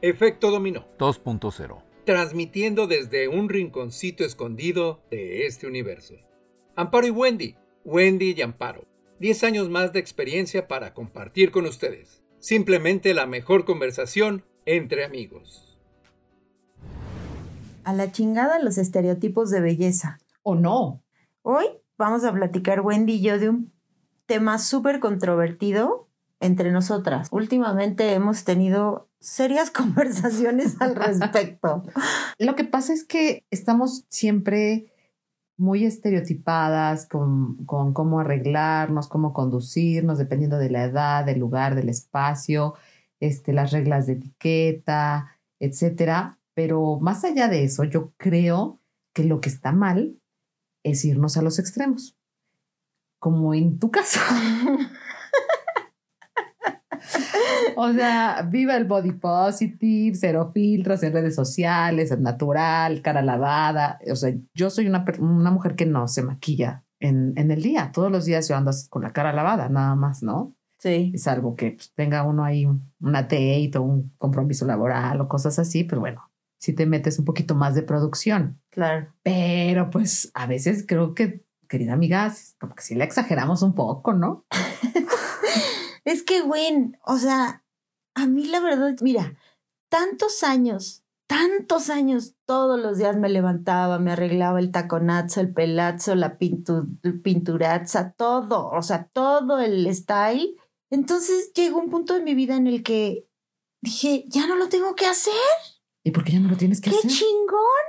Efecto Dominó 2.0. Transmitiendo desde un rinconcito escondido de este universo. Amparo y Wendy. Wendy y Amparo. 10 años más de experiencia para compartir con ustedes. Simplemente la mejor conversación entre amigos. A la chingada los estereotipos de belleza. ¿O no? Hoy vamos a platicar Wendy y yo de un tema súper controvertido entre nosotras. Últimamente hemos tenido serias conversaciones al respecto. Lo que pasa es que estamos siempre muy estereotipadas con, con, cómo arreglarnos, cómo conducirnos, dependiendo de la edad, del lugar, del espacio, este, las reglas de etiqueta, etcétera. Pero más allá de eso, yo creo que lo que está mal es irnos a los extremos, como en tu caso. o sea, viva el body positive, cero filtros en redes sociales, es natural, cara lavada. O sea, yo soy una, una mujer que no se maquilla en, en, el día. Todos los días yo ando con la cara lavada, nada más, ¿no? Sí. Es algo que pues, tenga uno ahí una date o un compromiso laboral o cosas así, pero bueno, si te metes un poquito más de producción. Claro. Pero pues a veces creo que, querida amiga, como que sí le exageramos un poco, ¿no? es que, güey, o sea, a mí la verdad, mira, tantos años, tantos años, todos los días me levantaba, me arreglaba el taconazo, el pelazo, la pintu pinturaza, todo, o sea, todo el style. Entonces llegó un punto de mi vida en el que dije, ya no lo tengo que hacer. ¿Y por qué ya no lo tienes que ¡Qué hacer? ¡Qué chingón!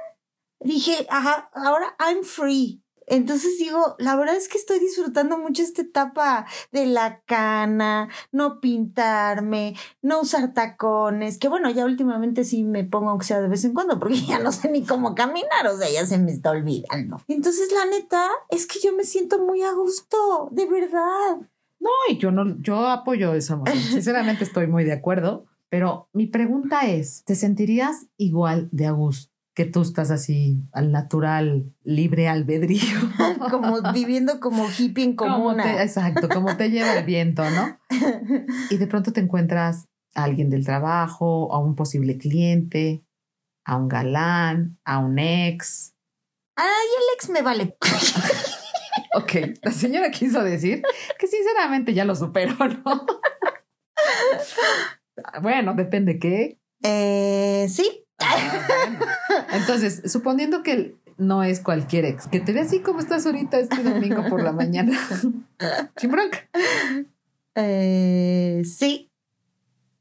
Dije, ajá, ahora I'm free. Entonces digo, la verdad es que estoy disfrutando mucho esta etapa de la cana, no pintarme, no usar tacones, que bueno, ya últimamente sí me pongo aunque sea de vez en cuando, porque ya no sé ni cómo caminar, o sea, ya se me está olvidando. Entonces, la neta, es que yo me siento muy a gusto, de verdad. No, y yo no, yo apoyo esa moción. Sinceramente estoy muy de acuerdo. Pero mi pregunta es, ¿te sentirías igual de a gusto que tú estás así al natural, libre albedrío? como viviendo como hippie en comuna. Te, exacto, como te lleva el viento, ¿no? Y de pronto te encuentras a alguien del trabajo, a un posible cliente, a un galán, a un ex. Ay, el ex me vale. ok, la señora quiso decir que sinceramente ya lo superó, ¿no? Bueno, depende qué. Eh, sí. Ah, bueno. Entonces, suponiendo que no es cualquier ex, que te ve así como estás ahorita este domingo por la mañana. Sin bronca. Eh, sí.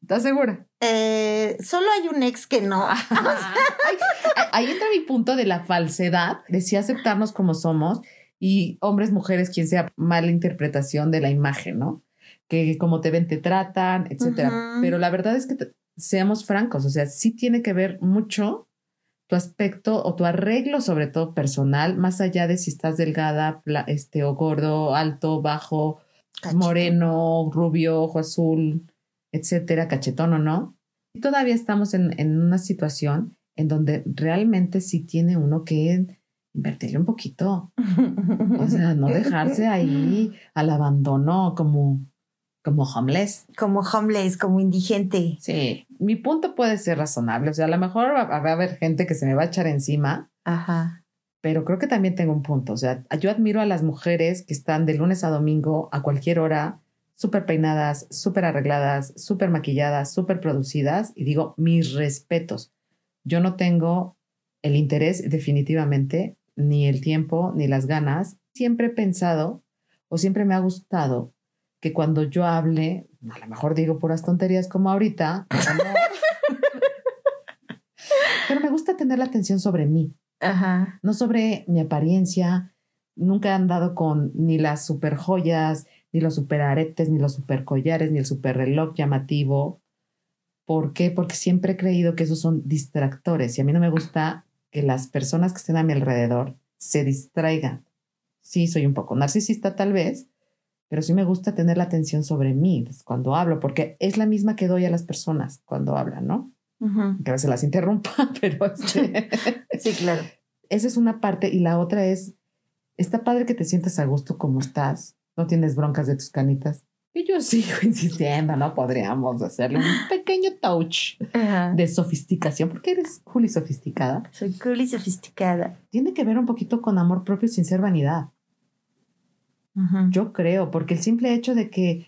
¿Estás segura? Eh, solo hay un ex que no. Ahí entra mi punto de la falsedad, de sí aceptarnos como somos y hombres, mujeres, quien sea mala interpretación de la imagen, ¿no? que como te ven te tratan, etcétera. Uh -huh. Pero la verdad es que te, seamos francos, o sea, sí tiene que ver mucho tu aspecto o tu arreglo, sobre todo personal, más allá de si estás delgada, este, o gordo, alto, bajo, Cachetón. moreno, rubio, ojo azul, etcétera, cachetón o no. Y todavía estamos en, en una situación en donde realmente sí tiene uno que invertirle un poquito. O sea, no dejarse ahí al abandono como como homeless. Como homeless, como indigente. Sí, mi punto puede ser razonable. O sea, a lo mejor va, va, a haber gente que se me va a echar encima. Ajá. Pero creo que también tengo un punto. O sea, yo admiro a las mujeres que están de lunes a domingo a cualquier hora, súper peinadas, súper arregladas, súper maquilladas, súper producidas. Y digo, mis respetos. Yo no tengo el interés definitivamente, ni el tiempo, ni las ganas. Siempre he pensado o siempre me ha gustado que cuando yo hable, a lo mejor digo puras tonterías como ahorita, no. pero me gusta tener la atención sobre mí, Ajá. no sobre mi apariencia. Nunca he andado con ni las super joyas, ni los super aretes, ni los super collares, ni el super reloj llamativo. ¿Por qué? Porque siempre he creído que esos son distractores y a mí no me gusta que las personas que estén a mi alrededor se distraigan. Sí, soy un poco narcisista tal vez, pero sí me gusta tener la atención sobre mí cuando hablo, porque es la misma que doy a las personas cuando hablan, ¿no? Uh -huh. Que a veces las interrumpa, pero este... sí, claro. Esa es una parte y la otra es, está padre que te sientas a gusto como estás, no tienes broncas de tus canitas. Y yo sigo insistiendo, ¿no? Podríamos hacerle un pequeño touch Ajá. de sofisticación, porque eres Juli sofisticada. Soy cool y sofisticada. Tiene que ver un poquito con amor propio sin ser vanidad. Yo creo, porque el simple hecho de que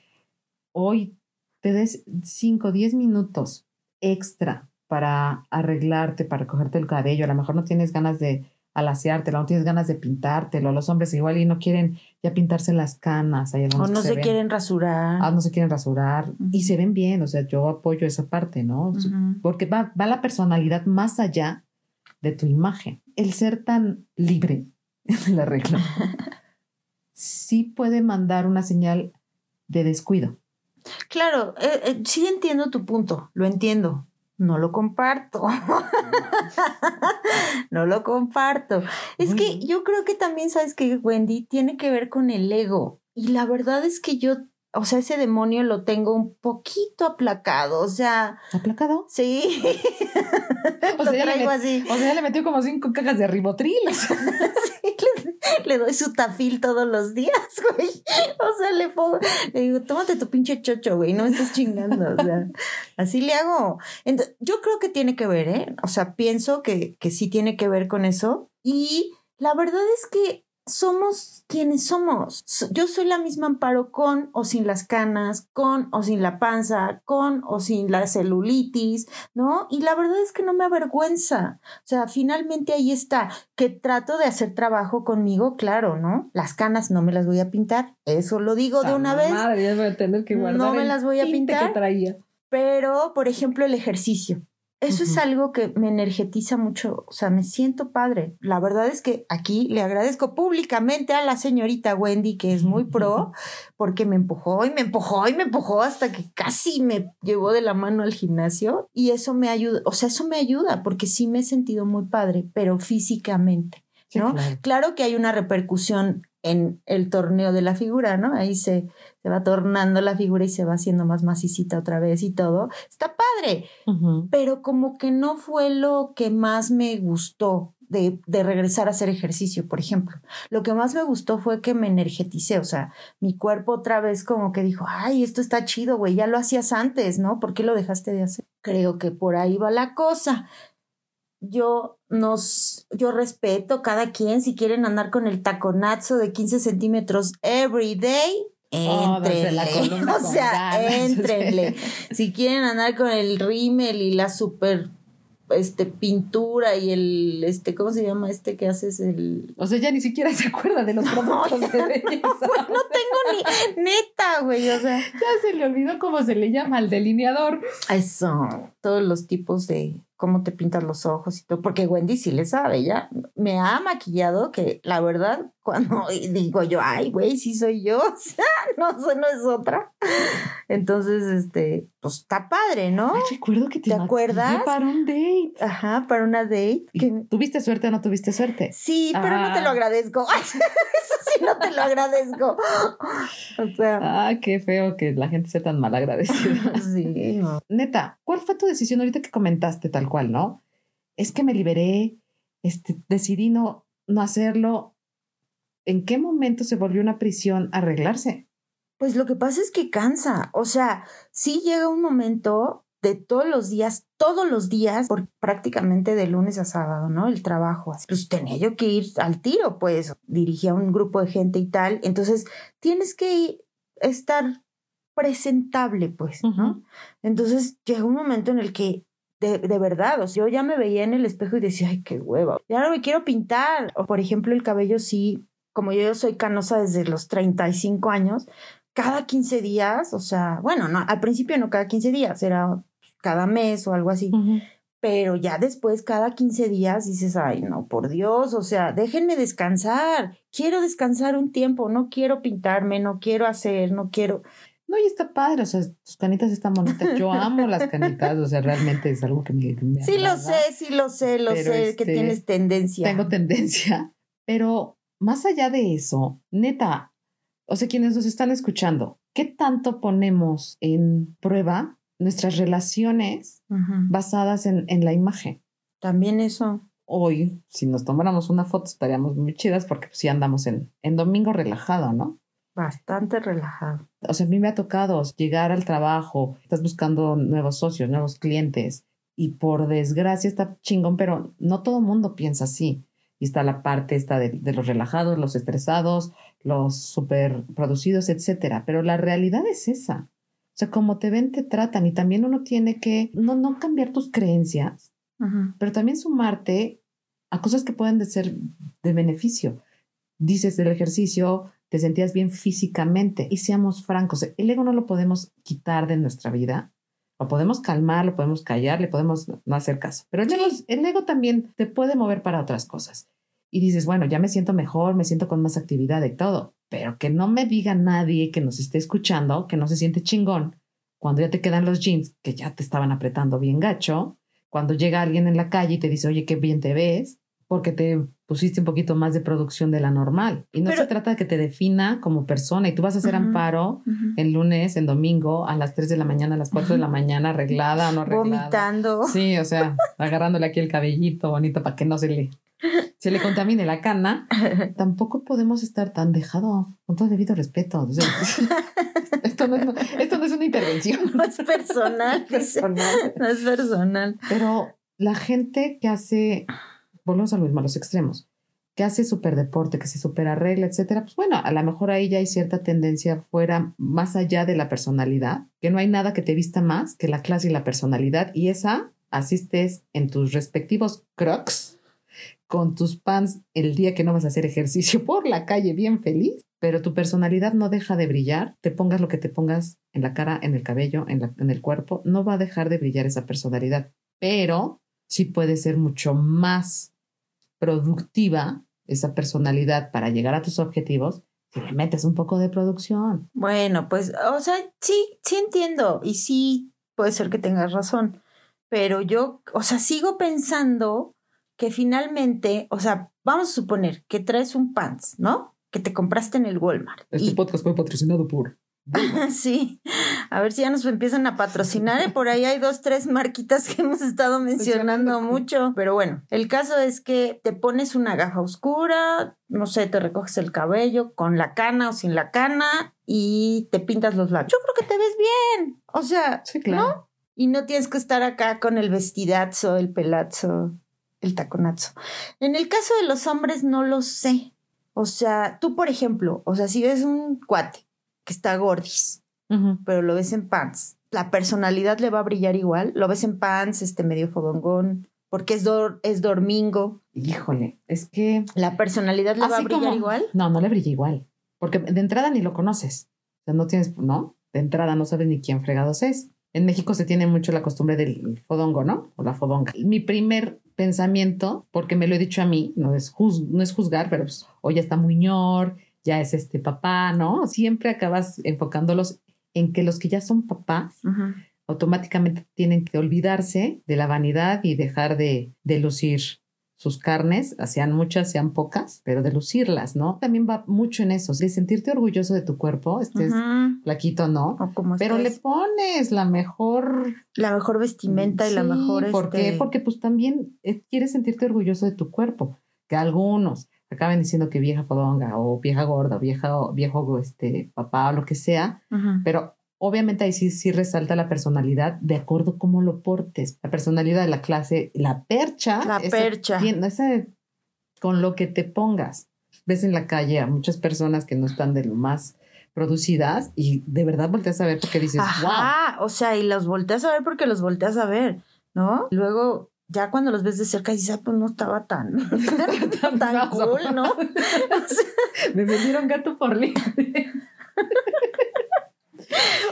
hoy te des 5 o 10 minutos extra para arreglarte, para cogerte el cabello, a lo mejor no tienes ganas de alaciártelo, no tienes ganas de pintártelo, los hombres igual y no quieren ya pintarse las canas, hay O no se quieren rasurar. ah, no se quieren rasurar y Ujú. se ven bien, o sea, yo apoyo esa parte, ¿no? Porque va, va la personalidad más allá de tu imagen. El ser tan libre en el arreglo sí puede mandar una señal de descuido. Claro, eh, eh, sí entiendo tu punto, lo entiendo. No lo comparto. no lo comparto. Es que yo creo que también, ¿sabes que Wendy? Tiene que ver con el ego. Y la verdad es que yo, o sea, ese demonio lo tengo un poquito aplacado. O sea, ¿Aplacado? sí. O sea, le, traigo así. o sea, ya le metió como cinco cajas de ribotril. Sí, le, le doy su tafil todos los días, güey. O sea, le pongo, le digo, tómate tu pinche chocho, güey, no me estés chingando. O sea, así le hago. Ent- yo creo que tiene que ver, ¿eh? O sea, pienso que, que sí tiene que ver con eso. Y la verdad es que somos quienes somos. So- Yo soy la misma Amparo con o sin las canas, con o sin la panza, con o sin la celulitis, ¿no? Y la verdad es que no me avergüenza. O sea, finalmente ahí está, que trato de hacer trabajo conmigo, claro, ¿no? Las canas no me las voy a pintar, eso lo digo de una vez, Madre, ya voy a tener que No guardar me el las voy a pintar. que traía. pero, por ejemplo, el ejercicio. Eso es algo que me energetiza mucho, o sea, me siento padre. La verdad es que aquí le agradezco públicamente a la señorita Wendy, que es muy pro, porque me empujó y me empujó y me empujó hasta que casi me llevó de la mano al gimnasio y eso me ayuda, o sea, eso me ayuda porque sí me he sentido muy padre, pero físicamente. Sí, ¿no? claro. Claro que hay una repercusión en el torneo de la figura, ¿no? Ahí se, se va tornando la figura y se va haciendo más macicita otra vez y todo. Está padre, pero como que no fue lo que más me gustó de, de regresar a hacer ejercicio, por ejemplo. Lo que más me gustó fue que me energeticé, o sea, mi cuerpo otra vez como que dijo, ay, esto está chido, güey, ya lo hacías antes, ¿no? ¿Por qué lo dejaste de hacer? Creo que por ahí va la cosa. Yo nos, yo respeto cada quien, si quieren andar con el taconazo de 15 centímetros every day, Oh, Éntrenle. columna o sea, ganas. éntrenle. Si quieren andar con el rímel y la super este pintura y el este ¿cómo se llama este que haces el O sea, ya ni siquiera se acuerda de los productos de belleza. no tengo ni neta, güey, o sea, Ya se le olvidó cómo se le llama al delineador. eso, todos los tipos de cómo te pintas los ojos y todo, porque Wendy sí le sabe, ya me ha maquillado que la verdad cuando digo yo, ay, güey, sí soy yo, o sea, no, soy- no es otra. Entonces, este, pues está padre, ¿no? Ay, recuerdo que te, ¿Te maquillé acuerdas? para un date. Ajá, para una date. ¿Y que- ¿Tuviste suerte o no tuviste suerte? Sí, pero no te Ah. lo agradezco. Eso sí, no te lo agradezco. O sea, Ah, qué feo que la gente sea tan mal agradecida. sí. Neta, ¿cuál fue tu decisión ahorita que comentaste tal cual, no? Es que me liberé, este, decidí no, no hacerlo. ¿En qué momento se volvió una prisión arreglarse? Pues lo que pasa es que cansa. O sea, sí llega un momento de todos los días, todos los días, por prácticamente de lunes a sábado, ¿no? El trabajo. Pues tenía yo que ir al tiro, pues dirigía un grupo de gente y tal. Entonces, tienes que estar presentable, pues, ¿no? Entonces llega un momento en el que, de, de verdad, o sea, yo ya me veía en el espejo y decía, ay, qué hueva, ya no me quiero pintar. O por ejemplo, el cabello sí, como yo soy canosa desde los 35 años, cada 15 días, o sea, bueno, no, al principio no cada 15 días, era cada mes o algo así, pero ya después, cada 15 días, dices, ay, no, por Dios, o sea, déjenme descansar, quiero descansar un tiempo, no quiero pintarme, no quiero hacer, no quiero... No, y está padre, o sea, tus canitas están bonitas. Yo amo las canitas, o sea, realmente es algo que me, me Sí lo sé, sí lo sé, lo Pero, sé, que este, tienes tendencia. Tengo tendencia. Pero más allá de eso, neta, o sea, quienes nos están escuchando, ¿qué tanto ponemos en prueba nuestras relaciones basadas en, en la imagen? También eso. Hoy, si nos tomáramos una foto, estaríamos muy chidas porque pues, sí andamos en, en domingo relajado, ¿no? Bastante relajado. O sea, a mí me ha tocado llegar al trabajo, estás buscando nuevos socios, nuevos clientes, y por desgracia está chingón, pero no todo el mundo piensa así. Y está la parte esta de, de los relajados, los estresados, los super producidos, etcétera. Pero la realidad es esa. O sea, como te ven, te tratan. Y también uno tiene que no, no cambiar tus creencias, Ujú. pero también sumarte a cosas que pueden de ser de beneficio. Dices del ejercicio, te sentías bien físicamente. Y seamos francos, el ego no lo podemos quitar de nuestra vida. Lo podemos calmar, lo podemos callar, le podemos no hacer caso. Pero el, ego, el ego también te puede mover para otras cosas. Y dices, bueno, ya me siento mejor, me siento con más actividad y todo. Pero que no me diga nadie que nos esté escuchando que no se siente chingón cuando ya te quedan los jeans que ya te estaban apretando bien gacho. Cuando llega alguien en la calle y te dice, oye, qué bien te ves, porque te pusiste un poquito más de producción de la normal. Y no Pero- se trata de que te defina como persona y tú vas a hacer Ujú. amparo Ujú. el lunes, en domingo, a las 3 de la mañana, a las 4 de la mañana, arreglada o no arreglada. Vomitando. Sí, o sea, agarrándole aquí el cabellito bonito para que no se le, se le contamine la cana. Tampoco podemos estar tan dejado, con todo debido respeto. O sea, esto, no es, esto no es una intervención. No es personal. personal. No es personal. Pero la gente que hace, volvemos a lo mismo, a los extremos, que hace super deporte, que se super arregla, etcétera, pues bueno, a lo mejor ahí ya hay cierta tendencia fuera, más allá de la personalidad, que no hay nada que te vista más que la clase y la personalidad, y esa asistes en tus respectivos crocs, con tus pants el día que no vas a hacer ejercicio por la calle bien feliz, pero tu personalidad no deja de brillar, te pongas lo que te pongas en la cara, en el cabello, en el cuerpo, no va a dejar de brillar esa personalidad, pero sí puede ser mucho más productiva esa personalidad para llegar a tus objetivos si le metes un poco de producción. Bueno, pues, o sea, sí, sí entiendo y sí puede ser que tengas razón, pero yo, o sea, sigo pensando que finalmente, o sea, vamos a suponer que traes un pants, ¿no? Que te compraste en el Walmart. Este Y- podcast fue patrocinado por... Sí, a ver si ya nos empiezan a patrocinar. ¿eh? Por ahí hay dos, tres marquitas que hemos estado mencionando mucho. Pero bueno, el caso es que te pones una gafa oscura, no sé, te recoges el cabello con la cana o sin la cana y te pintas los labios. Yo creo que te ves bien. O sea, Sí, claro. y no tienes que estar acá con el vestidazo, el pelazo, el taconazo. En el caso de los hombres no lo sé. O sea, tú por ejemplo, o sea, si ves un cuate que está gordis, pero lo ves en pants, la personalidad le va a brillar igual. Lo ves en pants, este medio fodongón, porque es, dor- es dormingo. Híjole, es que... La personalidad le va a brillar como- igual. No, no le brilla igual. Porque de entrada ni lo conoces. O sea, no tienes, ¿no? De entrada no sabes ni quién fregados es. En México se tiene mucho la costumbre del fodongo, ¿no? O la fodonga. Mi primer pensamiento, porque me lo he dicho a mí, no es, juz- no es juzgar, pero pues, o ya está muñor, ya es este papá, ¿no? Siempre acabas enfocándolos en que los que ya son papás automáticamente tienen que olvidarse de la vanidad y dejar de, de lucir sus carnes, sean muchas, sean pocas, pero de lucirlas, ¿no? También va mucho en eso, de sentirte orgulloso de tu cuerpo, estés Ujú. flaquito o no, O como pero le pones la mejor... la mejor vestimenta y la mejor. ¿Por qué? este, Porque pues también eh, quieres sentirte orgulloso de tu cuerpo, que algunos acaban diciendo que vieja fodonga o vieja gorda o vieja, viejo este, papá o lo que sea, pero obviamente ahí sí, sí resalta la personalidad de acuerdo cómo lo portes. La personalidad de la clase, la percha. La esa percha. tiene- esa- con lo que te pongas. Ves en la calle a muchas personas que no están de lo más producidas y de verdad volteas a ver porque dices, wow. Ajá, o sea, y los volteas a ver porque los volteas a ver, ¿no? Luego, ya cuando los ves de cerca, dices, ah, pues no estaba tan, tan gaso". cool, ¿no? O sea, Me vendieron gato por libre.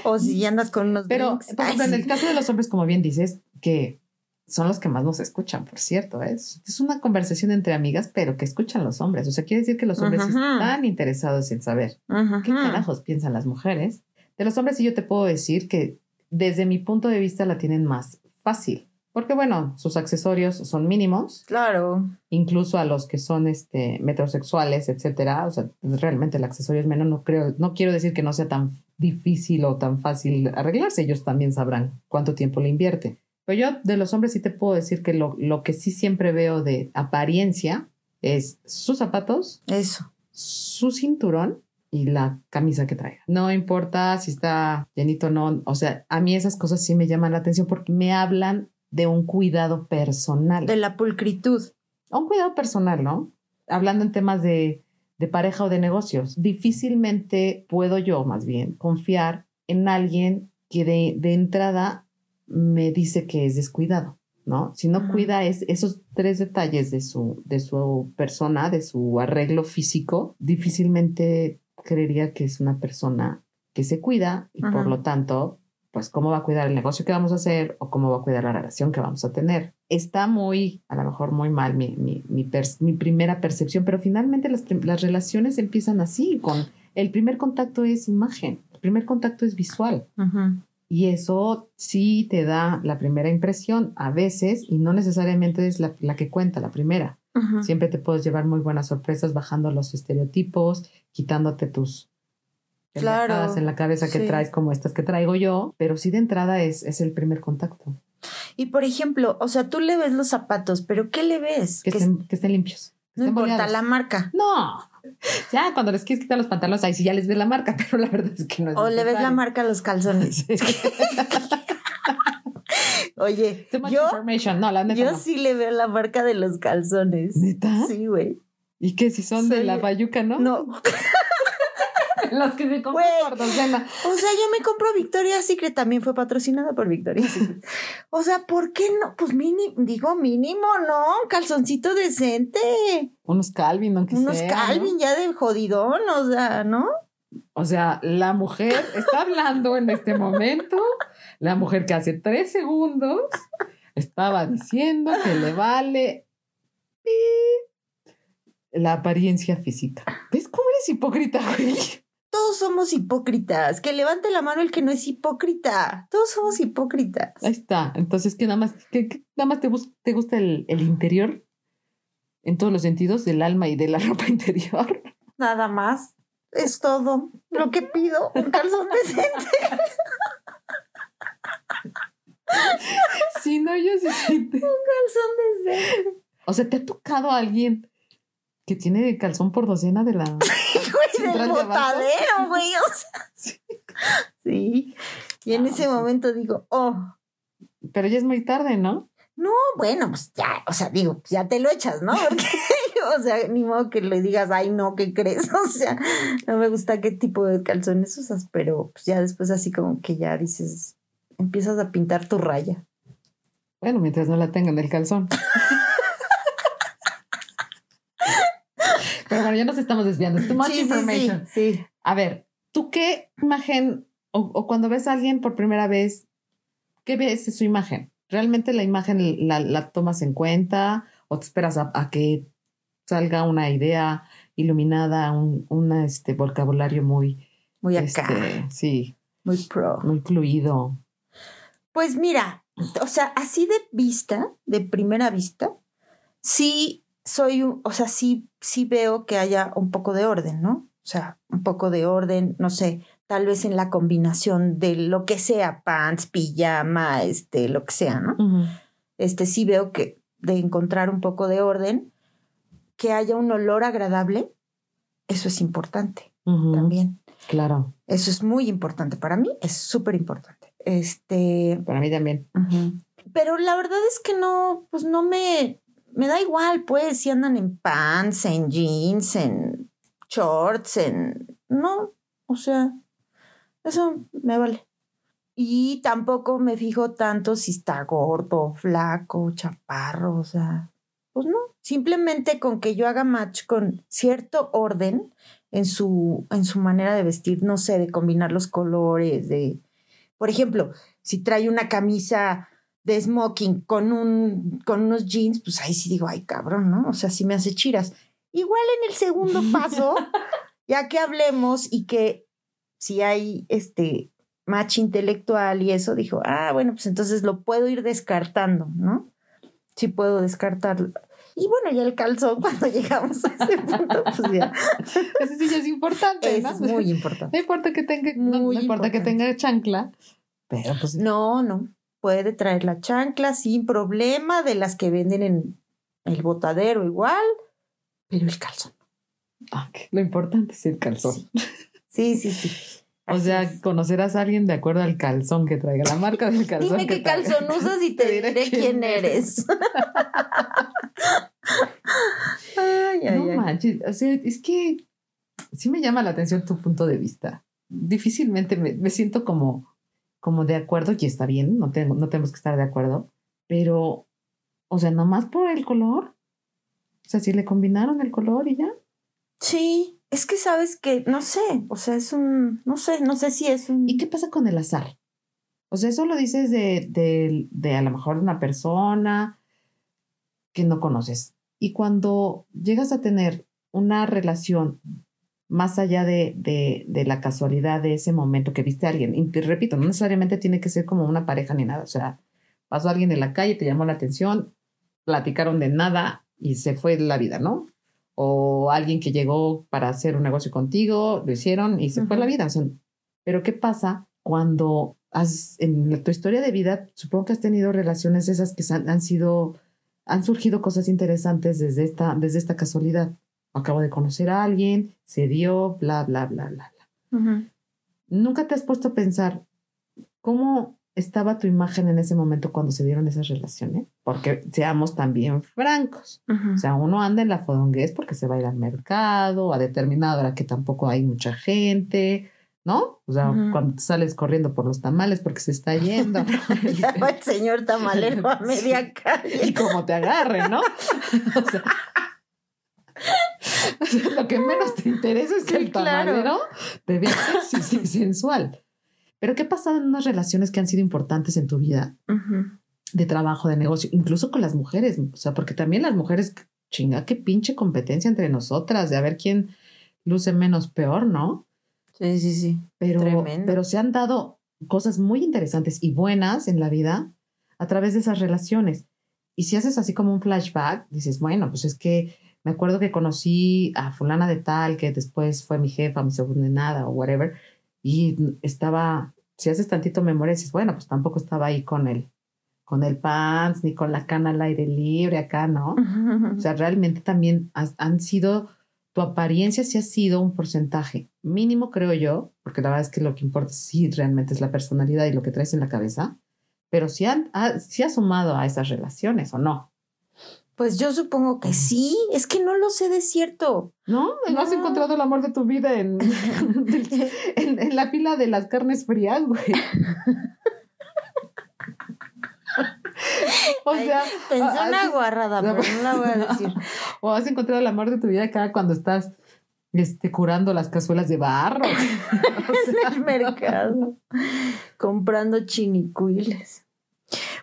o si andas con unos Pero, ejemplo, en el caso de los hombres, como bien dices, que son los que más nos escuchan, por cierto. ¿eh? Es, es una conversación entre amigas, pero que escuchan los hombres. O sea, quiere decir que los hombres están interesados en saber qué carajos piensan las mujeres. De los hombres sí yo te puedo decir que desde mi punto de vista la tienen más fácil. Porque bueno, sus accesorios son mínimos, Claro. incluso a los que son este metrosexuales, etcétera. O sea, realmente el accesorio es menos. No creo, no quiero decir que no sea tan difícil o tan fácil arreglarse. Ellos también sabrán cuánto tiempo le invierte. Pero yo de los hombres sí te puedo decir que lo, lo que sí siempre veo de apariencia es sus zapatos, Eso. su cinturón y la camisa que traiga. No importa si está llenito o no. O sea, a mí esas cosas sí me llaman la atención porque me hablan de un cuidado personal. De la pulcritud. Un cuidado personal, ¿no? Hablando en temas de, de pareja o de negocios. Difícilmente puedo yo, más bien, confiar en alguien que de, de entrada me dice que es descuidado. ¿no? Si no cuida es, esos tres detalles de su, de su persona, de su arreglo físico, difícilmente creería que es una persona que se cuida y por lo tanto, pues cómo va a cuidar el negocio que vamos a hacer o cómo va a cuidar la relación que vamos a tener. Está muy, a lo mejor muy mal mi, mi, mi, primera percepción, pero finalmente las, las relaciones empiezan así, con el primer contacto es imagen, el primer contacto es visual. Y eso sí te da la primera impresión a veces y no necesariamente es la, la que cuenta, la primera. Siempre te puedes llevar muy buenas sorpresas bajando los estereotipos, quitándote tus Claro, pendejadas en la cabeza que sí. traes como estas que traigo yo, pero sí de entrada es, es el primer contacto. Y por ejemplo, o sea, tú le ves los zapatos, pero ¿qué le ves? Que, Que estén, que estén limpios. que no estén importa boleados. la marca. No. Ya cuando les quieres quitar los pantalones, ahí sí ya les ves la marca, pero la verdad es que no es O le ves la necesario. marca a los calzones. Oye, yo. No, la neta yo no. sí le veo la marca de los calzones. ¿Neta? Sí, güey. ¿Y qué? Si son de Soy- la bayuca, ¿no? No. Los que se compran Güey. por docena. O sea, yo me compro Victoria's Secret, también fue patrocinada por Victoria's Secret. O sea, ¿por qué no? Pues mínimo, digo mínimo, ¿no? Un calzoncito decente. Unos Calvin, aunque Unos sea, Calvin ¿no? ya de jodidón, o sea, ¿no? O sea, la mujer está hablando en este momento. La mujer que hace tres segundos estaba diciendo que le vale la apariencia física. ¿Ves cómo eres hipócrita, güey? Todos somos hipócritas. Que levante la mano el que no es hipócrita. Todos somos hipócritas. Ahí está. Entonces, ¿qué nada más, qué, qué nada más te, te gusta el, el interior? En todos los sentidos, del alma y de la ropa interior. Nada más. Es todo lo que pido. Un calzón decente. Sí, no, yo sí siento. calzón decente. O sea, ¿te ha tocado a alguien que tiene calzón por docena de la... Del botadero, güey. O sea. Sí. Y en Ah, ese momento digo, oh, Pero ya es muy tarde, ¿no? no, bueno, pues ya, o sea, digo, ya te lo echas, ¿no? Porque, o sea, ni modo que le digas, ay, no, ¿qué crees? O sea, no me gusta qué tipo de calzones usas, pero pues ya después así como que ya dices, empiezas a pintar tu raya. Bueno, mientras no la tengan el calzón. Pero bueno, ya nos estamos desviando. Too much Sí, sí, information. sí, sí. A ver, ¿tú qué imagen o, o cuando ves a alguien por primera vez, qué ves de su imagen? ¿Realmente la imagen la, la tomas en cuenta o te esperas a, a que salga una idea iluminada, un una, este, vocabulario muy, Muy acá, este, sí, muy pro. muy fluido? Pues mira, o sea, así de vista, de primera vista, sí soy, un- o sea, sí, sí veo que haya un poco de orden, ¿no? O sea, un poco de orden, no sé, tal vez en la combinación de lo que sea, pants, pijama, este, lo que sea, ¿no? Este, sí veo que de encontrar un poco de orden, que haya un olor agradable, eso es importante también. Claro, Eso es muy importante para mí, es súper importante. Este, para mí también. Pero la verdad es que no, pues no me, me da igual, pues, si andan en pants, en jeans, en shorts, en... No, o sea, eso me vale. Y tampoco me fijo tanto si está gordo, flaco, chaparro, o sea, pues no. Simplemente con que yo haga match con cierto orden en su, en su manera de vestir, no sé, de combinar los colores, de... Por ejemplo, si trae una camisa de smoking con, un, con unos jeans, pues ahí sí digo, ay cabrón, ¿no? O sea, sí me hace chiras. Igual en el segundo paso, ya que hablemos y que si hay este match intelectual y eso, dijo, ah, bueno, pues entonces lo puedo ir descartando, ¿no? Sí puedo descartarlo. Y bueno, ya el calzón, cuando llegamos a ese punto, pues ya Eso sí ya es importante, es ¿no? muy importante. No importa que tenga, no, importa que tenga chancla, pero pues No, no. Puede traer la chancla sin problema de las que venden en el botadero igual, pero el calzón. ah, que lo importante es el calzón. Sí. Sí, sí, sí. O sea, conocerás a alguien de acuerdo al calzón que traiga, la marca del calzón. Dime qué calzón usas y te diré quién eres. ay, ay, No ay. manches, o sea, es que sí me llama la atención tu punto de vista. Difícilmente me, me siento como, como de acuerdo y está bien, no, tengo, no tenemos que estar de acuerdo, pero, o sea, nomás por el color. O sea, si le combinaron el color y ya. Sí, es que sabes que, no sé, o sea, es un, no sé, no sé si es un... ¿Y qué pasa con el azar? O sea, eso lo dices de, de, de a lo mejor una persona que no conoces. Y cuando llegas a tener una relación más allá de, de, de la casualidad de ese momento que viste a alguien, y te repito, no necesariamente tiene que ser como una pareja ni nada. O sea, pasó alguien en la calle, te llamó la atención, platicaron de nada y se fue la vida, ¿no? O alguien que llegó para hacer un negocio contigo, lo hicieron y se fue la vida. O sea, pero ¿qué pasa cuando has, en tu historia de vida, supongo que has tenido relaciones esas que han, han sido, han surgido cosas interesantes desde esta, desde esta casualidad? Acabo de conocer a alguien, se dio, bla, bla, bla, bla, bla. ¿Nunca te has puesto a pensar cómo estaba tu imagen en ese momento cuando se dieron esas relaciones? Porque seamos también francos. O sea, uno anda en la fodonguez porque se va a ir al mercado a determinada hora que tampoco hay mucha gente, ¿no? O sea, cuando sales corriendo por los tamales porque se está yendo. ¿no? Ya va el señor tamalero a media y calle. como te agarre, ¿no? O sea, o sea, lo que menos te interesa es que Sí, el claro. tamalero te vea sexy sensual. Pero ¿qué ha pasado en unas relaciones que han sido importantes en tu vida? Ujú. de trabajo, de negocio, incluso con las mujeres, o sea, porque también las mujeres, chinga, qué pinche competencia entre nosotras, de a ver quién luce menos peor, ¿no? Sí, sí, sí. Pero, Tremendo. pero se han dado cosas muy interesantes y buenas en la vida a través de esas relaciones. Y si haces así como un flashback, dices, bueno, pues es que me acuerdo que conocí a fulana de tal, que después fue mi jefa, mi subordinada o whatever, y estaba, si haces tantito memoria, dices, bueno, pues tampoco estaba ahí con el, con el pants, ni con la cana al aire libre acá, ¿no? O sea, realmente también has- han sido, tu apariencia sí ha sido un porcentaje mínimo, creo yo, porque la verdad es que lo que importa sí realmente es la personalidad y lo que traes en la cabeza, pero sí, han, ha, sí ha sumado a esas relaciones, ¿o no? Pues yo supongo que sí. Es que no lo sé de cierto. ¿No? ¿No has No. encontrado el amor de tu vida en, en, en la fila de las carnes frías, güey? o Ay, sea, Pensé ah, una guarrada, No, pero no la voy a decir. o has encontrado el amor de tu vida acá cuando estás este, curando las cazuelas de barro. en el mercado. Comprando chinicuiles.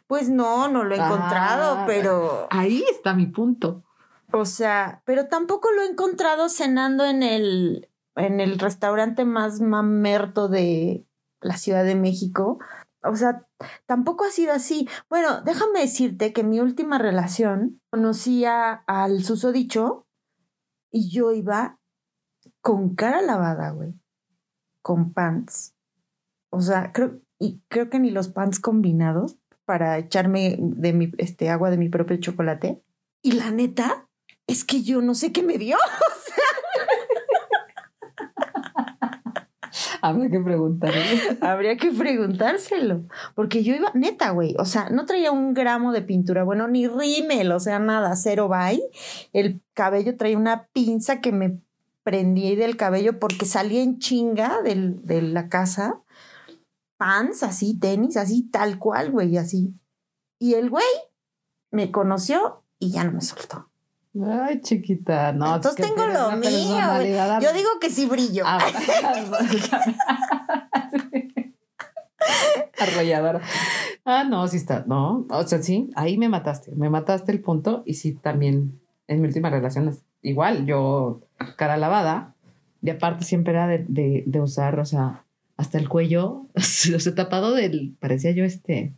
Pues no, no lo he encontrado, Ah. pero, Ahí está mi punto. o sea, pero tampoco lo he encontrado cenando en el, en el restaurante más mamerto de la Ciudad de México. O sea, tampoco ha sido así. Bueno, déjame decirte que en mi última relación conocía al susodicho y yo iba con cara lavada, güey. Con pants. O sea, creo, y creo que ni los pants combinados para echarme de mi este agua de mi propio chocolate. Y la neta es que yo no sé qué me dio. Habrá que preguntarle. Habría que preguntárselo. Porque yo iba, neta, güey. O sea, no traía un gramo de pintura, bueno, ni rímel, o sea, nada, cero bye. El cabello traía una pinza que me prendí del cabello porque salía en chinga del- de la casa. Pants, así, tenis, así, tal cual, güey, así. Y el güey me conoció y ya no me soltó. Ay, chiquita, no. Entonces tengo lo mío, Yo digo que sí brillo. Ah, Arrolladora. Ah, no, sí está. No, o sea, sí, ahí me mataste. Me mataste el punto. Y sí, también en mi última relación, es igual, yo cara lavada. Y aparte siempre era de, de, de usar, o sea, hasta el cuello, o sea, tapado del. Parecía yo este.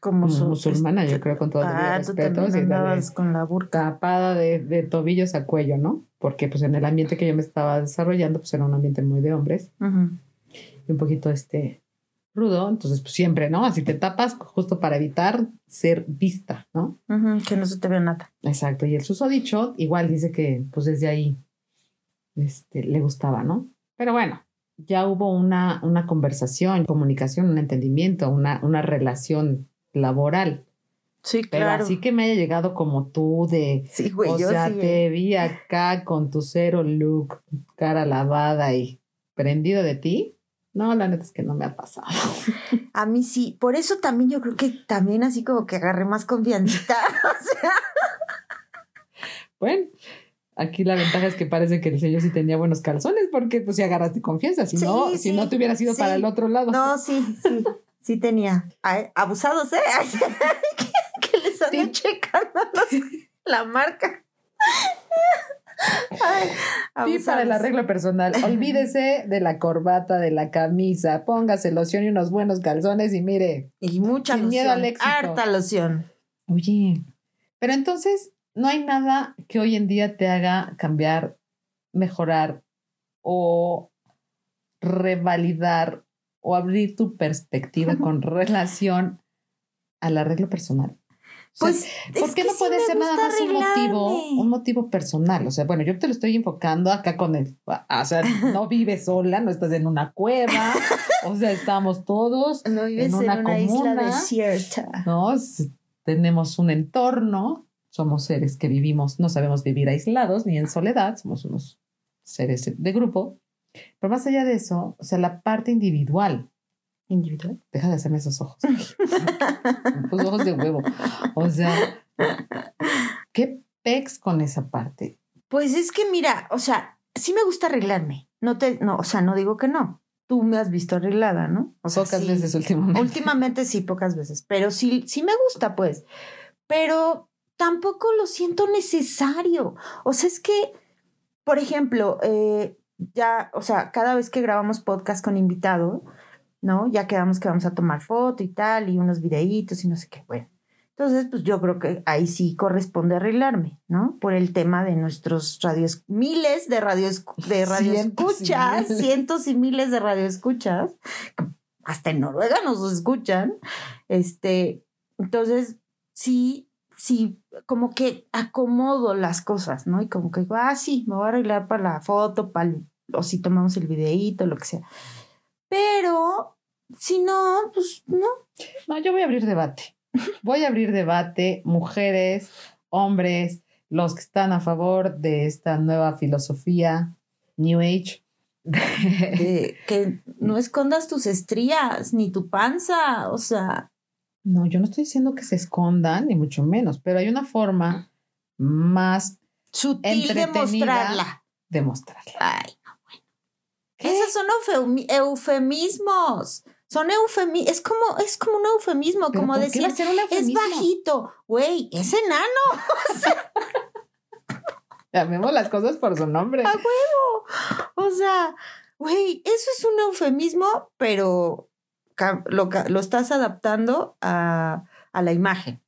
como como su- musulmana, yo creo, con todo el Ah, tú respeto. la de- andabas con la burka. tapada de, de tobillos a cuello, ¿no? Porque pues en el ambiente que yo me estaba desarrollando, pues era un ambiente muy de hombres y un poquito este rudo, entonces pues siempre, ¿no? Así te tapas justo para evitar ser vista, ¿no? Que no se te vea nada. Exacto, y el susodicho igual dice que pues desde ahí este, le gustaba, ¿no? Pero bueno, ya hubo una, una conversación, comunicación, un entendimiento, una, una relación laboral. Sí, Pero claro. así que me haya llegado como tú de, Sí, güey, o yo sea, sí. te vi acá con tu cero look, cara lavada y prendido de ti. No, la neta es que no me ha pasado. A mí sí. Por eso también yo creo que también así como que agarré más confianzita. o sea, Bueno, aquí la ventaja es que parece que el señor sí tenía buenos calzones porque pues si agarraste confianza, si Sí, no, sí, si no te hubiera sido sí. para el otro lado. no, sí, sí. Sí tenía. Ay, abusados, ¿eh? Ay, que, que les ando checando los- la marca. Ay, Y para el arreglo personal, olvídese de la corbata, de la camisa, póngase loción y unos buenos calzones y mire, Y mucha Sin loción. miedo al éxito. Harta loción. Oye, pero entonces no hay nada que hoy en día te haga cambiar, mejorar o revalidar o abrir tu perspectiva con relación al arreglo personal. O sea, Pues, ¿por qué no puede ser nada más un motivo, un motivo personal? O sea, bueno, yo te lo estoy enfocando acá con el, o sea, no vives sola, no estás en una cueva, o sea, estamos todos, No vives en en una isla comuna. desierta. ¿no? Tenemos un entorno, somos seres que vivimos, no sabemos vivir aislados ni en soledad, somos unos seres de grupo. Pero más allá de eso, o sea, la parte individual, Individual. deja de hacerme esos ojos. Pues ojos de huevo. O sea, ¿qué pex con esa parte? Pues es que mira, o sea, sí me gusta arreglarme. No te, no, o sea, no digo que no. Tú me has visto arreglada, ¿no? O sea, Pocas sí. veces últimamente. Últimamente sí, pocas veces. Pero sí, sí me gusta, pues. Pero tampoco lo siento necesario. O sea, es que, por ejemplo, eh, ya, o sea, cada vez que grabamos podcast con invitado, ¿no? Ya quedamos que vamos a tomar foto y tal, y unos videitos y no sé qué. Bueno. Entonces, pues yo creo que ahí sí corresponde arreglarme, ¿no? Por el tema de nuestros radios, miles de radios, de radio Cientos cientos y miles de radioescuchas, hasta en Noruega nos escuchan. Este, entonces, sí, sí, como que acomodo las cosas, ¿no? Y como que digo, ah, sí, me voy a arreglar para la foto, para el- o si tomamos el videíto, lo que sea. Pero, si no, pues no. No, yo voy a abrir debate. Voy a abrir debate, mujeres, hombres, los que están a favor de esta nueva filosofía, New Age. de que no escondas tus estrías ni tu panza, o sea, No, yo no estoy diciendo que se escondan, ni mucho menos, pero hay una forma más sutil de mostrarla. de mostrarla. Ay, ¿Qué? esos son eufemi- eufemismos. Son eufemismos. Es como, es como un eufemismo, ¿Pero como ser un es eufemismo? bajito. Güey, es enano. Llamemos las cosas por su nombre. A huevo. O sea, güey, eso es un eufemismo, pero lo, lo estás adaptando a, a la imagen.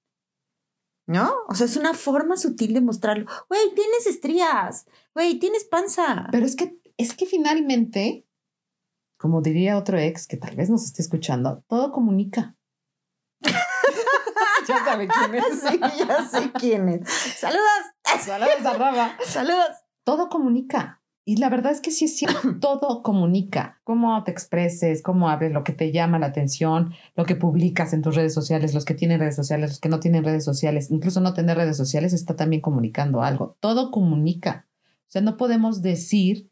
¿No? O sea, es una forma sutil de mostrarlo. Güey, tienes estrías. Güey, tienes panza. Pero es que, es que finalmente, como diría otro ex que tal vez nos esté escuchando, todo comunica. ya sabe quién es. Sí, ya sé quién es. Saludos. Saludos a Raba. Saludos. Todo comunica. Y la verdad es que sí es cierto, todo comunica. Cómo te expreses, cómo hables, lo que te llama la atención, lo que publicas en tus redes sociales, los que tienen redes sociales, los que no tienen redes sociales, incluso no tener redes sociales está también comunicando algo. Todo comunica. O sea, no podemos decir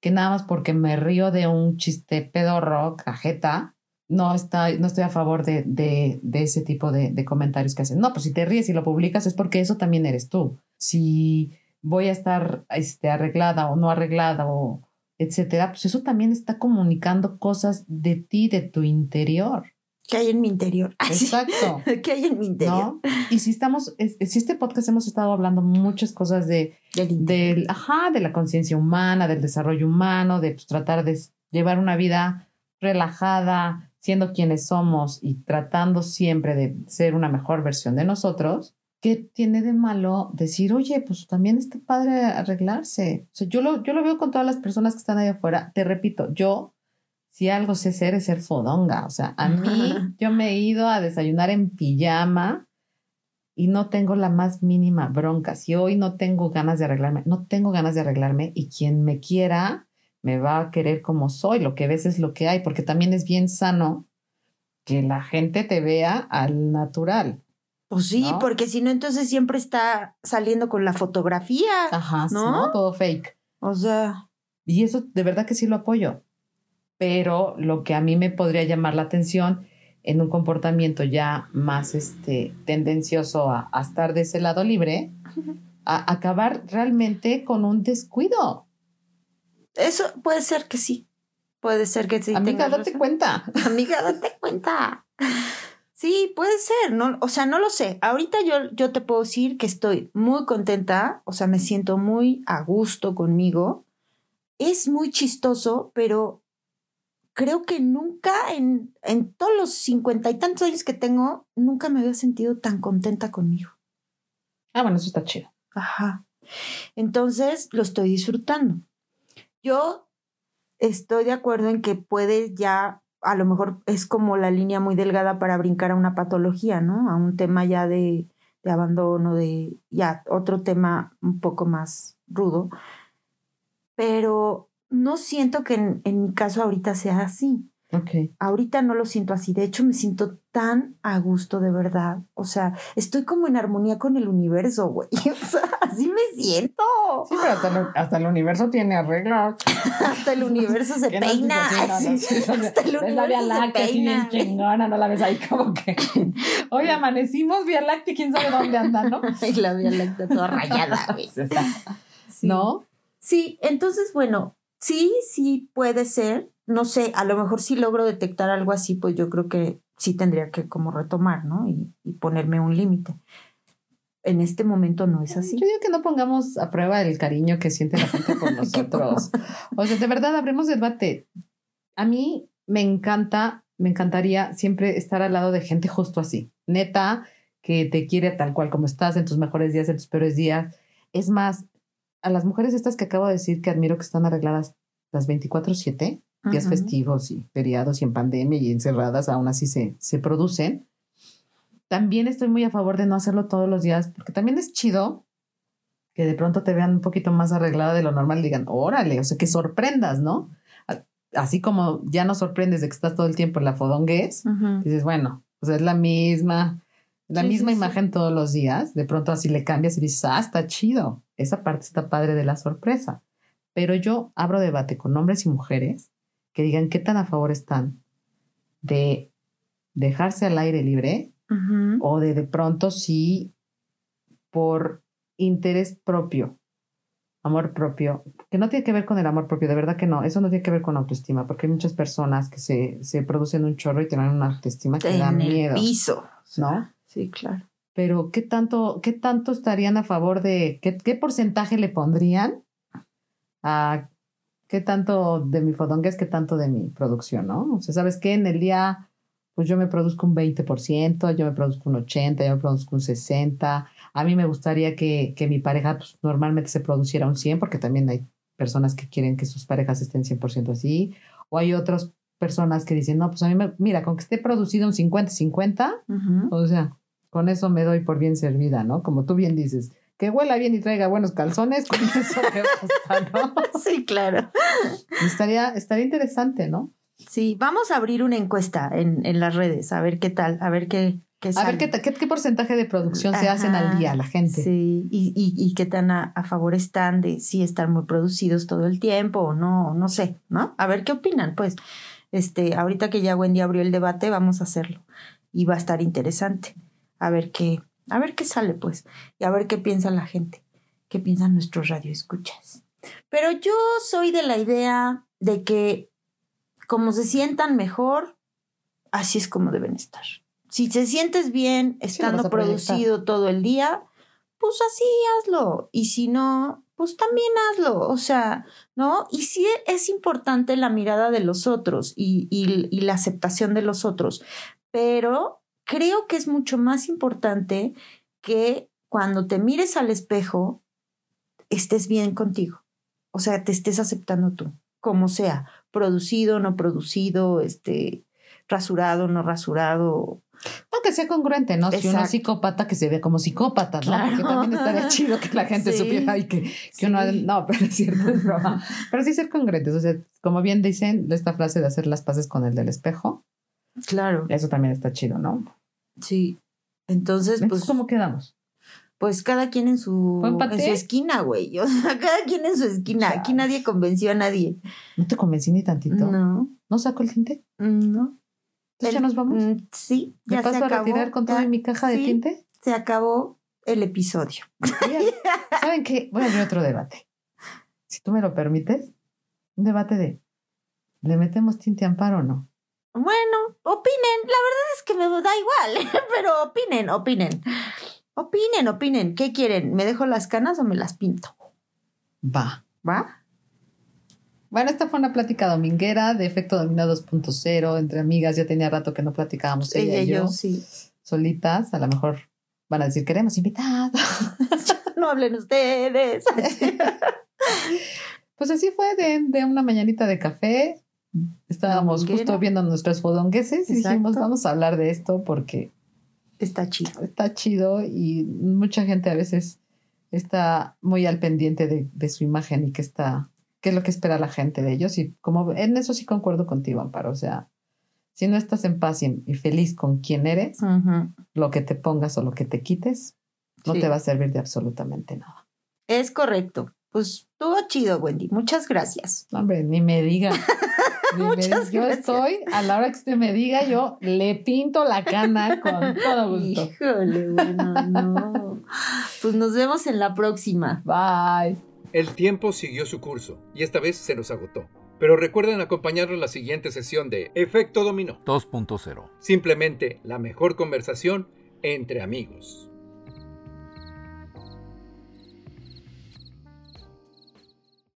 que nada más porque me río de un chiste pedorro, cajeta, no, está, no estoy a favor de, de, de ese tipo de, de comentarios que hacen. No, pues si te ríes y lo publicas es porque eso también eres tú. Si voy a estar este, arreglada o no arreglada o etcétera, pues eso también está comunicando cosas de ti, de tu interior. ¿Qué hay en mi interior? Exacto. ¿Qué hay en mi interior? ¿No? Y si estamos, es- si este podcast hemos estado hablando muchas cosas de, Del ajá, de la conciencia humana, del desarrollo humano, de pues, tratar de llevar una vida relajada, siendo quienes somos y tratando siempre de ser una mejor versión de nosotros, ¿qué tiene de malo decir, oye, pues también está padre arreglarse? O sea, yo lo, yo lo veo con todas las personas que están ahí afuera. Te repito, yo, si algo sé ser, es ser fodonga. O sea, a mí, yo me he ido a desayunar en pijama y no tengo la más mínima bronca. Si hoy no tengo ganas de arreglarme, no tengo ganas de arreglarme y quien me quiera, me va a querer como soy, lo que ves es lo que hay, porque también es bien sano que la gente te vea al natural. Pues sí, porque si no, entonces siempre está saliendo con la fotografía. Ajá, ¿no? Todo fake. O sea. Y eso de verdad que sí lo apoyo. Pero lo que a mí me podría llamar la atención en un comportamiento ya más este, tendencioso a, estar de ese lado libre, a acabar realmente con un descuido. Eso puede ser que sí. Puede ser que sí. Amiga, date cuenta. Amiga, date cuenta. Sí, puede ser, no, o sea, no lo sé. Ahorita yo, yo te puedo decir que estoy muy contenta, o sea, me siento muy a gusto conmigo. Es muy chistoso, pero creo que nunca en, en todos los cincuenta y tantos años que tengo, nunca me había sentido tan contenta conmigo. Ah, bueno, eso está chido. Ajá. Entonces lo estoy disfrutando. Yo estoy de acuerdo en que puede ya, a lo mejor es como la línea muy delgada para brincar a una patología, ¿no? A un tema ya de, de abandono, de ya otro tema un poco más rudo. Pero no siento que en, en mi caso ahorita sea así. Okay. Ahorita no lo siento así. De hecho, me siento tan a gusto de verdad. O sea, estoy como en armonía con el universo, güey. O sea, así me siento. Sí, pero hasta, el universo tiene arreglos. hasta el universo se peina. hasta el universo la Láctea, se peina. chingona, no la ves ahí como que. Oye, amanecimos Vía Láctea, quién sabe dónde anda, ¿no? y la Vía Láctea toda rayada, güey. ¿No? Sí, entonces, bueno, sí, sí puede ser no sé, a lo mejor si logro detectar algo así, pues yo creo que sí tendría que como retomar, ¿no? Y, ponerme un límite. En este momento no es así. Yo digo que no pongamos a prueba el cariño que siente la gente por nosotros. o sea, de verdad, abrimos debate. A mí me encanta, me encantaría siempre estar al lado de gente justo así. Neta, que te quiere tal cual como estás, en tus mejores días, en tus peores días. Es más, a las mujeres estas que acabo de decir que admiro que están arregladas las 24/7, días festivos y feriados y en pandemia y encerradas, aún así se, se producen. También estoy muy a favor de no hacerlo todos los días, porque también es chido que de pronto te vean un poquito más arreglada de lo normal y digan, órale, o sea, que sorprendas, ¿no? Así como ya no sorprendes de que estás todo el tiempo en la fodonguez, dices, bueno, pues es la misma, la misma imagen todos los días, de pronto así le cambias y dices, ah, está chido, esa parte está padre de la sorpresa. Pero yo abro debate con hombres y mujeres que digan qué tan a favor están de dejarse al aire libre o de de pronto sí por interés propio, amor propio, que no tiene que ver con el amor propio, de verdad que no, eso no tiene que ver con autoestima, porque hay muchas personas que se, se producen un chorro y tienen una autoestima que da miedo. piso. ¿No? Sí, claro. Pero ¿qué tanto, qué tanto estarían a favor de, qué, qué porcentaje le pondrían a qué tanto de mi fodongues, qué tanto de mi producción, ¿no? O sea, ¿sabes qué? En el día, pues yo me produzco un 20%, yo me produzco un 80%, yo me produzco un 60%. A mí me gustaría que, que mi pareja pues, normalmente se produciera un 100%, porque también hay personas que quieren que sus parejas estén 100% así. O hay otras personas que dicen, no, pues a mí me, mira, con que esté producido un 50-50, o sea, con eso me doy por bien servida, ¿no? Como tú bien dices, que huela bien y traiga buenos calzones, con eso me basta, ¿no? Sí, claro. Estaría, estaría interesante, ¿no? Sí, vamos a abrir una encuesta en, en las redes, a ver qué tal, a ver qué, qué A ver qué, qué, porcentaje de producción se hacen al día la gente. Sí, y, y, y qué tan a, a, favor están de si están muy producidos todo el tiempo o no, no sé, ¿no? A ver qué opinan, pues. Este, ahorita que ya Wendy abrió el debate, vamos a hacerlo. Y va a estar interesante. A ver qué, a ver qué sale, pues, y a ver qué piensa la gente, qué piensan nuestros radioescuchas. Pero yo soy de la idea de que como se sientan mejor, así es como deben estar. Si te sientes bien estando producido todo el día, pues así hazlo. Y si no, pues también hazlo. O sea, ¿no? Y sí es importante la mirada de los otros y, y, y la aceptación de los otros, pero creo que es mucho más importante que cuando te mires al espejo estés bien contigo. O sea, te estés aceptando tú, como sea, producido, no producido, este, rasurado, no rasurado. Aunque sea congruente, ¿no? Si uno es Exacto. psicópata, que se ve como psicópata, ¿no? Claro. Porque también estaría chido que la gente Sí. supiera y que, que uno... Sí. No, pero es cierto, es broma. Pero sí ser congruentes. O sea, como bien dicen, esta frase de hacer las paces con el del espejo, Claro, eso también está chido, ¿no? Sí. Entonces, Entonces, pues, ¿cómo quedamos? pues cada quien en su, ¿Fue en su esquina, güey. O sea, cada quien en su esquina. Aquí nadie convenció a nadie. ¿No te convencí ni tantito? No, ¿No saco el tinte? no. Entonces ya El- nos vamos. Mm, Sí, ¿Me ya paso se a retirar con toda mi caja de tinte? Se acabó el episodio. ¿Saben qué? Voy a abrir otro debate. Si tú me lo permites, un debate de ¿le metemos tinte amparo o no? Bueno, opinen. La verdad es que me da igual, pero opinen, opinen. Opinen, opinen. ¿Qué quieren? ¿Me dejo las canas o me las pinto? Va. ¿Va? Bueno, esta fue una plática dominguera de efecto dominó 2.0 entre amigas. Ya tenía rato que no platicábamos ella, Ella y yo, yo, sí. solitas. A lo mejor van a decir, queremos invitados. No hablen ustedes. Pues así fue de, de una mañanita de café. Estábamos justo viendo nuestros fodongueses y dijimos, Exacto. vamos a hablar de esto porque Está chido. está chido y mucha gente a veces está muy al pendiente de, de su imagen y qué está, qué es lo que espera la gente de ellos. Y como en eso sí concuerdo contigo, Amparo. O sea, si no estás en paz y, y feliz con quien eres, lo que te pongas o lo que te quites, no Sí. te va a servir de absolutamente nada. Es correcto. Pues estuvo chido, Wendy. Muchas gracias. Hombre, ni me diga. Muchas. Yo gracias. estoy, a la hora que usted me diga, yo le pinto la cana con todo gusto. Híjole, bueno, no. Pues nos vemos en la próxima. Bye. El tiempo siguió su curso y esta vez se nos agotó. Pero recuerden acompañarnos en la siguiente sesión de Efecto Dominó. 2.0. Simplemente la mejor conversación entre amigos.